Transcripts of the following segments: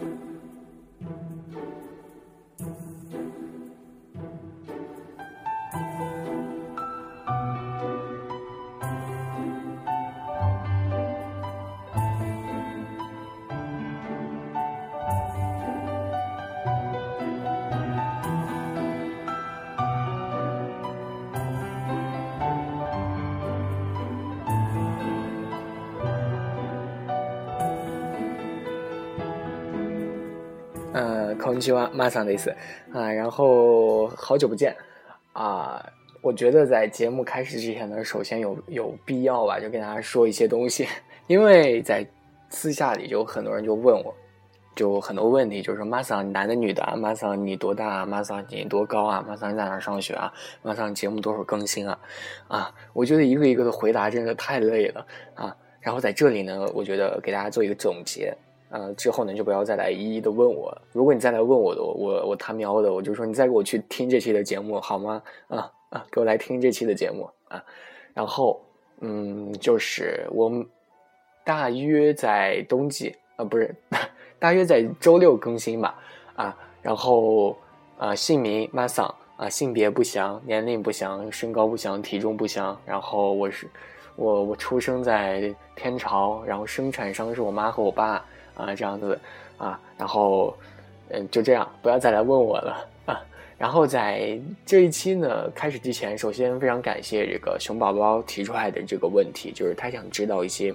呃，空气哇，马桑的意思啊，然后好久不见啊！我觉得在节目开始之前呢，首先有有必要吧，就跟大家说一些东西，因为在私下里就很多人就问我，就很多问题，就是说马桑男的女的啊，马桑你多大啊？马桑你多高啊？马桑你在哪上学啊？马桑节目多少更新啊？啊，我觉得一个一个的回答真的太累了啊！然后在这里呢，我觉得给大家做一个总结。呃，之后呢就不要再来一一的问我。如果你再来问我的，我我他喵的，我就说你再给我去听这期的节目好吗？啊啊，给我来听这期的节目啊。然后，嗯，就是我大约在冬季啊，不是，大约在周六更新吧。啊，然后啊，姓名 m a s a 啊，性别不详，年龄不详，身高不详，体重不详。然后我是我我出生在天朝，然后生产商是我妈和我爸。啊，这样子，啊，然后，嗯，就这样，不要再来问我了啊。然后在这一期呢开始之前，首先非常感谢这个熊宝宝提出来的这个问题，就是他想知道一些，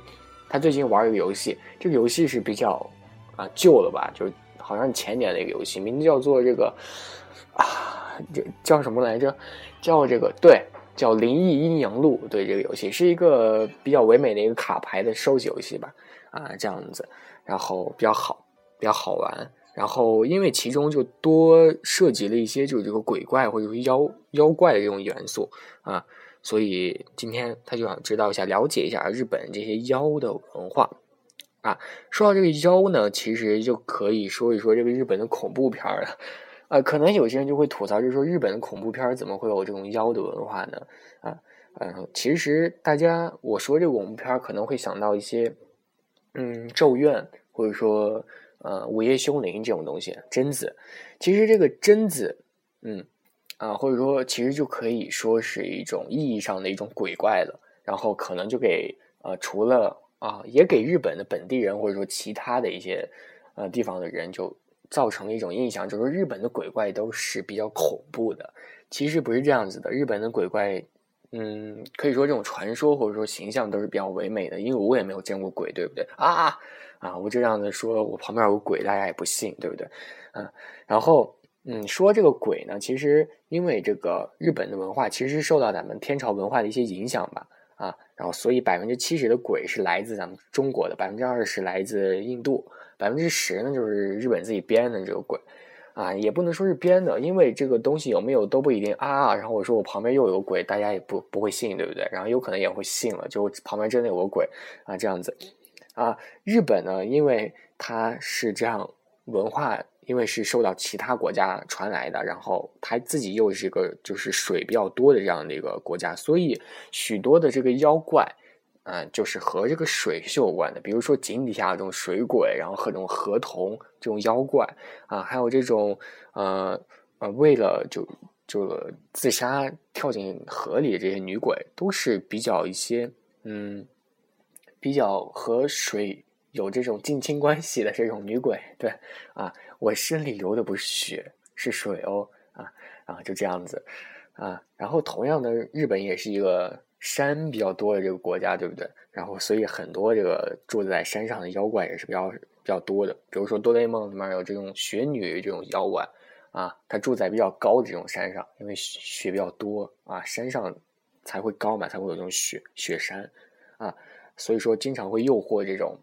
他最近玩一个游戏，这个游戏是比较啊旧了吧，就是好像前年的一个游戏，名字叫做这个啊，这叫什么来着？叫这个对，叫《灵异阴阳路》。对，这个游戏是一个比较唯美的一个卡牌的收集游戏吧？啊，这样子。然后比较好，比较好玩。然后因为其中就多涉及了一些就是这个鬼怪或者说妖妖怪的这种元素啊，所以今天他就想知道一下，了解一下日本这些妖的文化啊。说到这个妖呢，其实就可以说一说这个日本的恐怖片了啊。可能有些人就会吐槽，就说日本的恐怖片怎么会有这种妖的文化呢？啊，嗯，其实大家我说这个恐怖片可能会想到一些。嗯，咒怨或者说呃午夜凶铃这种东西，贞子，其实这个贞子，嗯啊，或者说其实就可以说是一种意义上的一种鬼怪了。然后可能就给呃除了啊，也给日本的本地人或者说其他的一些呃地方的人就造成了一种印象，就是日本的鬼怪都是比较恐怖的。其实不是这样子的，日本的鬼怪。嗯，可以说这种传说或者说形象都是比较唯美的，因为我也没有见过鬼，对不对啊？啊，我这样子说，我旁边有鬼，大家也不信，对不对？嗯，然后嗯，说这个鬼呢，其实因为这个日本的文化其实是受到咱们天朝文化的一些影响吧，啊，然后所以百分之七十的鬼是来自咱们中国的，百分之二十来自印度，百分之十呢就是日本自己编的这个鬼。啊，也不能说是编的，因为这个东西有没有都不一定啊。然后我说我旁边又有鬼，大家也不不会信，对不对？然后有可能也会信了，就旁边真的有个鬼啊，这样子啊。日本呢，因为它是这样文化，因为是受到其他国家传来的，然后它自己又是一个就是水比较多的这样的一个国家，所以许多的这个妖怪。嗯，就是和这个水是有关的，比如说井底下这种水鬼，然后和这种河童这种妖怪啊，还有这种呃呃为了就就自杀跳进河里的这些女鬼，都是比较一些嗯比较和水有这种近亲关系的这种女鬼。对啊，我身里流的不是血，是水哦啊，然后就这样子啊，然后同样的，日本也是一个。山比较多的这个国家，对不对？然后，所以很多这个住在山上的妖怪也是比较比较多的。比如说《哆啦 A 梦》里面有这种雪女这种妖怪啊，它住在比较高的这种山上，因为雪比较多啊，山上才会高嘛，才会有这种雪雪山啊，所以说经常会诱惑这种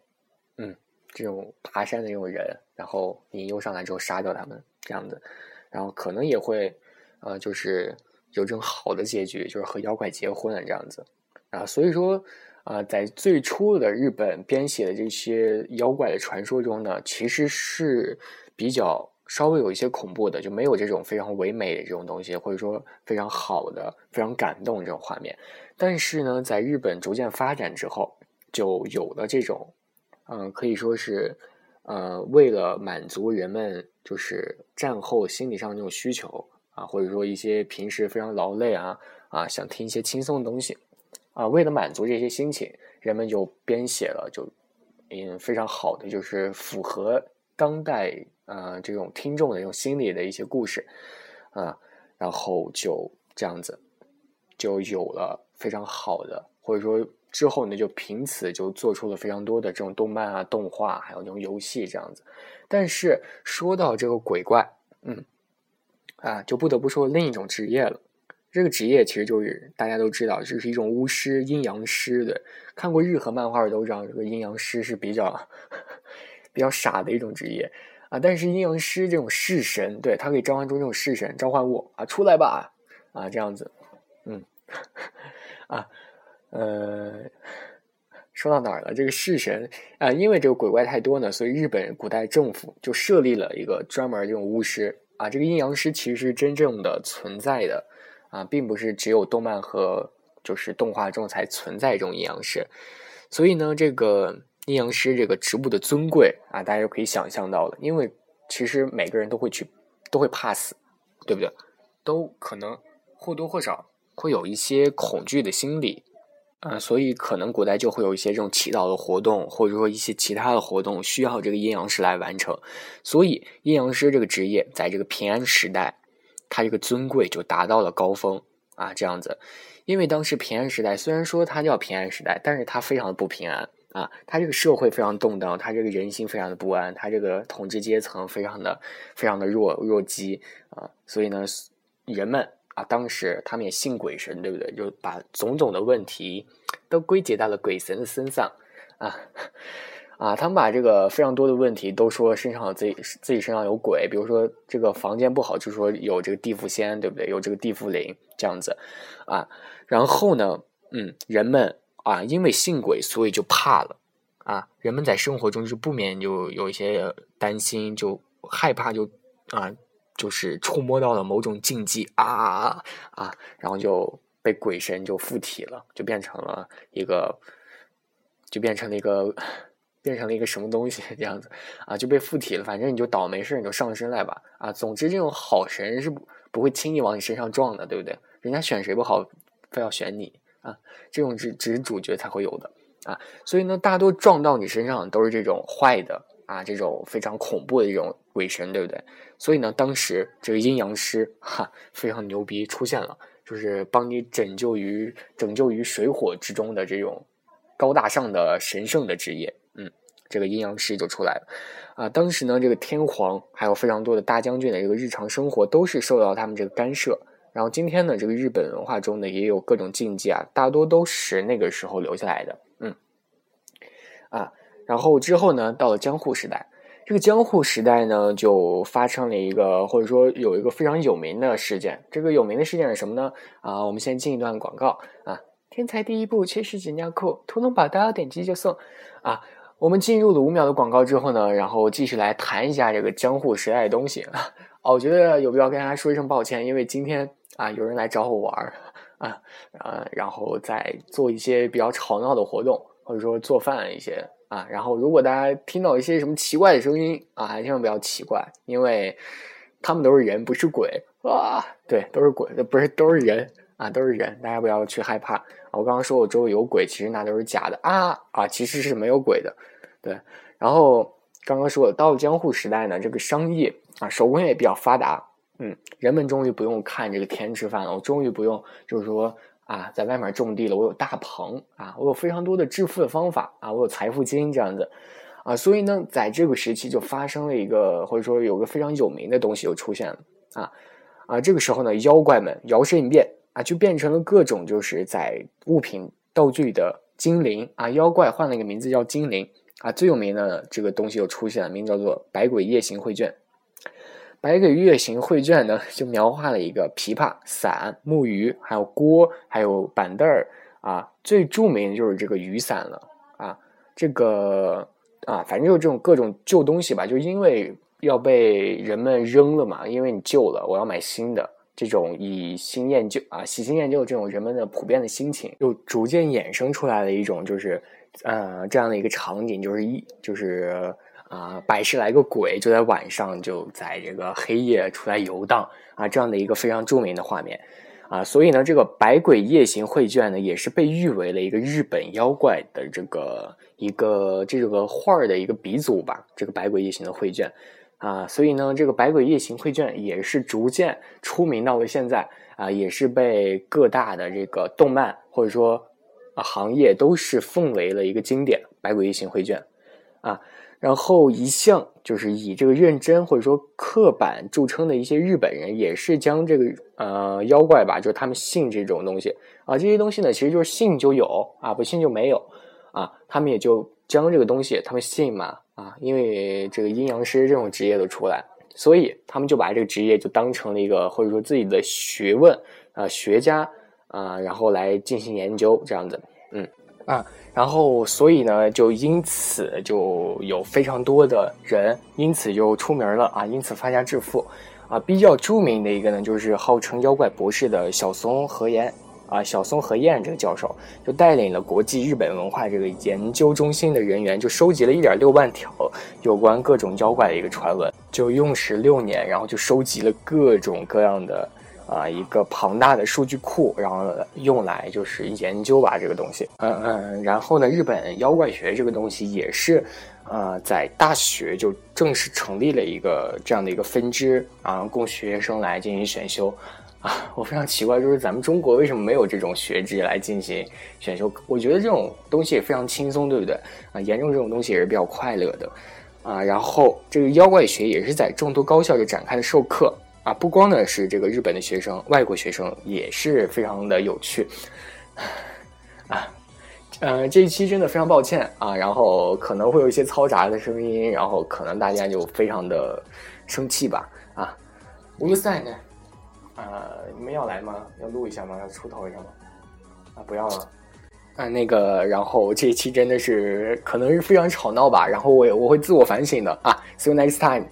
嗯这种爬山的这种人，然后引诱上来之后杀掉他们这样子，然后可能也会呃就是。有这种好的结局，就是和妖怪结婚这样子，啊，所以说，啊，在最初的日本编写的这些妖怪的传说中呢，其实是比较稍微有一些恐怖的，就没有这种非常唯美的这种东西，或者说非常好的、非常感动这种画面。但是呢，在日本逐渐发展之后，就有了这种，嗯，可以说是，呃，为了满足人们就是战后心理上那种需求啊，或者说一些平时非常劳累啊啊，想听一些轻松的东西啊，为了满足这些心情，人们就编写了就嗯非常好的，就是符合当代呃这种听众的这种心理的一些故事啊，然后就这样子就有了非常好的，或者说。之后呢，就凭此就做出了非常多的这种动漫啊、动画，还有这种游戏这样子。但是说到这个鬼怪，嗯，啊，就不得不说另一种职业了。这个职业其实就是大家都知道，这是一种巫师、阴阳师的。看过日和漫画都知道，这个阴阳师是比较 比较傻的一种职业啊。但是阴阳师这种式神，对他可以召唤出这种式神，召唤物啊，出来吧啊，这样子，嗯，啊。呃，说到哪儿了？这个式神啊，因为这个鬼怪太多呢，所以日本古代政府就设立了一个专门这种巫师啊。这个阴阳师其实是真正的存在的啊，并不是只有动漫和就是动画中才存在这种阴阳师。所以呢，这个阴阳师这个职务的尊贵啊，大家就可以想象到了。因为其实每个人都会去，都会怕死，对不对？都可能或多或少会有一些恐惧的心理。啊，所以可能古代就会有一些这种祈祷的活动，或者说一些其他的活动需要这个阴阳师来完成。所以阴阳师这个职业在这个平安时代，它这个尊贵就达到了高峰啊，这样子。因为当时平安时代虽然说它叫平安时代，但是它非常的不平安啊，它这个社会非常动荡，它这个人心非常的不安，它这个统治阶层非常的非常的弱弱鸡啊，所以呢，人们。啊，当时他们也信鬼神，对不对？就把种种的问题都归结到了鬼神的身上啊 啊！他们把这个非常多的问题都说身上有自己自己身上有鬼，比如说这个房间不好，就说有这个地缚仙，对不对？有这个地缚灵这样子啊。然后呢，嗯，人们啊，因为信鬼，所以就怕了啊。人们在生活中就不免就有一些担心，就害怕，就啊。就是触摸到了某种禁忌啊啊，然后就被鬼神就附体了，就变成了一个，就变成了一个，变成了一个什么东西这样子啊，就被附体了。反正你就倒霉事你就上身来吧啊。总之，这种好神是不不会轻易往你身上撞的，对不对？人家选谁不好，非要选你啊。这种只只是主角才会有的啊。所以呢，大多撞到你身上都是这种坏的。啊，这种非常恐怖的一种鬼神，对不对？所以呢，当时这个阴阳师哈非常牛逼，出现了，就是帮你拯救于拯救于水火之中的这种高大上的神圣的职业。嗯，这个阴阳师就出来了。啊，当时呢，这个天皇还有非常多的大将军的这个日常生活都是受到他们这个干涉。然后今天呢，这个日本文化中呢也有各种禁忌啊，大多都是那个时候留下来的。嗯，啊。然后之后呢，到了江户时代，这个江户时代呢，就发生了一个或者说有一个非常有名的事件。这个有名的事件是什么呢？啊，我们先进一段广告啊。天才第一步，切实纸尿裤，图龙宝刀，点击就送。啊，我们进入了五秒的广告之后呢，然后继续来谈一下这个江户时代的东西。哦，我觉得有必要跟大家说一声抱歉，因为今天啊，有人来找我玩啊，啊，然后再做一些比较吵闹的活动，或者说做饭一些。啊，然后如果大家听到一些什么奇怪的声音啊，千万不要奇怪，因为他们都是人，不是鬼啊。对，都是鬼，不是都是人啊，都是人，大家不要去害怕。我刚刚说我周围有鬼，其实那都是假的啊啊，其实是没有鬼的。对，然后刚刚说到了江户时代呢，这个商业啊，手工业比较发达，嗯，人们终于不用看这个天吃饭了，我终于不用就是说。啊，在外面种地了，我有大棚啊，我有非常多的致富的方法啊，我有财富金这样子啊，所以呢，在这个时期就发生了一个或者说有个非常有名的东西就出现了啊啊，这个时候呢，妖怪们摇身一变啊，就变成了各种就是在物品道具的精灵啊，妖怪换了一个名字叫精灵啊，最有名的这个东西又出现了，名叫做《百鬼夜行绘卷》。百鬼月行绘卷呢，就描画了一个琵琶、伞、木鱼，还有锅，还有板凳儿啊。最著名的就是这个雨伞了啊。这个啊，反正就是这种各种旧东西吧，就因为要被人们扔了嘛，因为你旧了，我要买新的。这种以新厌旧啊，喜新厌旧这种人们的普遍的心情，就逐渐衍生出来了一种，就是呃这样的一个场景，就是一就是。啊，百十来个鬼就在晚上就在这个黑夜出来游荡啊，这样的一个非常著名的画面啊，所以呢，这个《百鬼夜行绘卷》呢，也是被誉为了一个日本妖怪的这个一个这个画儿的一个鼻祖吧。这个《百鬼夜行》的绘卷啊，所以呢，这个《百鬼夜行绘卷》也是逐渐出名到了现在啊，也是被各大的这个动漫或者说行业都是奉为了一个经典，《百鬼夜行绘卷》啊。然后一向就是以这个认真或者说刻板著称的一些日本人，也是将这个呃妖怪吧，就是他们信这种东西啊，这些东西呢，其实就是信就有啊，不信就没有啊，他们也就将这个东西，他们信嘛啊，因为这个阴阳师这种职业都出来，所以他们就把这个职业就当成了一个或者说自己的学问啊，学家啊，然后来进行研究这样子，嗯啊。然后，所以呢，就因此就有非常多的人，因此就出名了啊，因此发家致富，啊，比较著名的一个呢，就是号称妖怪博士的小松和彦啊，小松和彦这个教授，就带领了国际日本文化这个研究中心的人员，就收集了一点六万条有关各种妖怪的一个传闻，就用时六年，然后就收集了各种各样的。啊，一个庞大的数据库，然后用来就是研究吧这个东西。嗯嗯，然后呢，日本妖怪学这个东西也是，呃，在大学就正式成立了一个这样的一个分支啊，供学生来进行选修。啊，我非常奇怪，就是咱们中国为什么没有这种学制来进行选修？我觉得这种东西也非常轻松，对不对？啊，研究这种东西也是比较快乐的。啊，然后这个妖怪学也是在众多高校就展开了授课。啊，不光呢是这个日本的学生，外国学生也是非常的有趣，啊，呃，这一期真的非常抱歉啊，然后可能会有一些嘈杂的声音，然后可能大家就非常的生气吧，啊，乌塞呢，啊，你们要来吗？要录一下吗？要出头一下吗？啊，不要了，啊，那个，然后这一期真的是可能是非常吵闹吧，然后我我会自我反省的啊，See you next time。